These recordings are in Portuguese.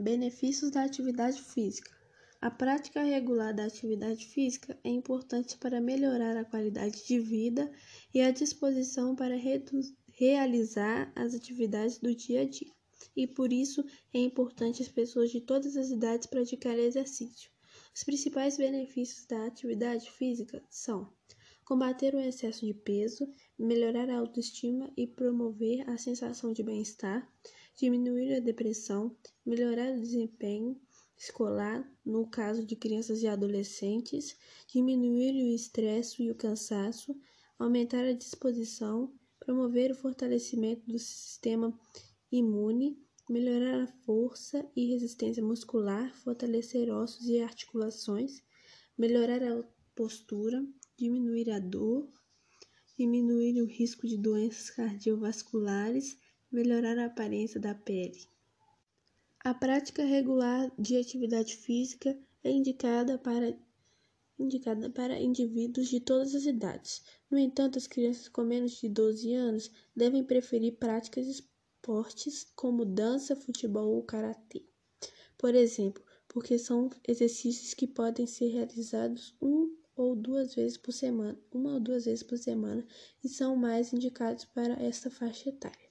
Benefícios da atividade física. A prática regular da atividade física é importante para melhorar a qualidade de vida e a disposição para realizar as atividades do dia a dia. E por isso é importante as pessoas de todas as idades praticarem exercício. Os principais benefícios da atividade física são combater o excesso de peso, melhorar a autoestima e promover a sensação de bem-estar, diminuir a depressão, melhorar o desempenho escolar, no caso de crianças e adolescentes, diminuir o estresse e o cansaço, aumentar a disposição, promover o fortalecimento do sistema imune, melhorar a força e resistência muscular, fortalecer ossos e articulações, melhorar a postura, diminuir a dor, diminuir o risco de doenças cardiovasculares, melhorar a aparência da pele. A prática regular de atividade física é indicada para, indicada para indivíduos de todas as idades. No entanto, as crianças com menos de 12 anos devem preferir práticas esportes como dança, futebol ou karatê. Por exemplo, porque são exercícios que podem ser realizados um ou duas vezes por semana, uma ou duas vezes por semana, e são mais indicados para esta faixa etária.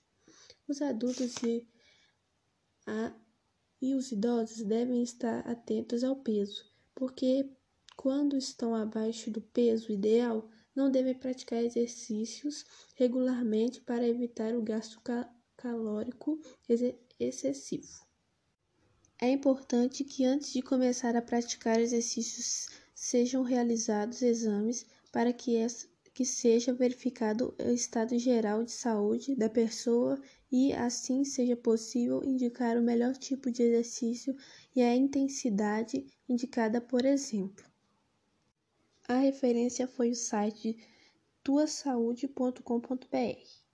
Os adultos e a e os idosos devem estar atentos ao peso, porque quando estão abaixo do peso ideal, não devem praticar exercícios regularmente para evitar o gasto calórico excessivo. É importante que antes de começar a praticar exercícios sejam realizados exames para que essa que seja verificado o estado geral de saúde da pessoa e, assim seja possível, indicar o melhor tipo de exercício e a intensidade indicada, por exemplo. A referência foi o site tuasaude.com.br.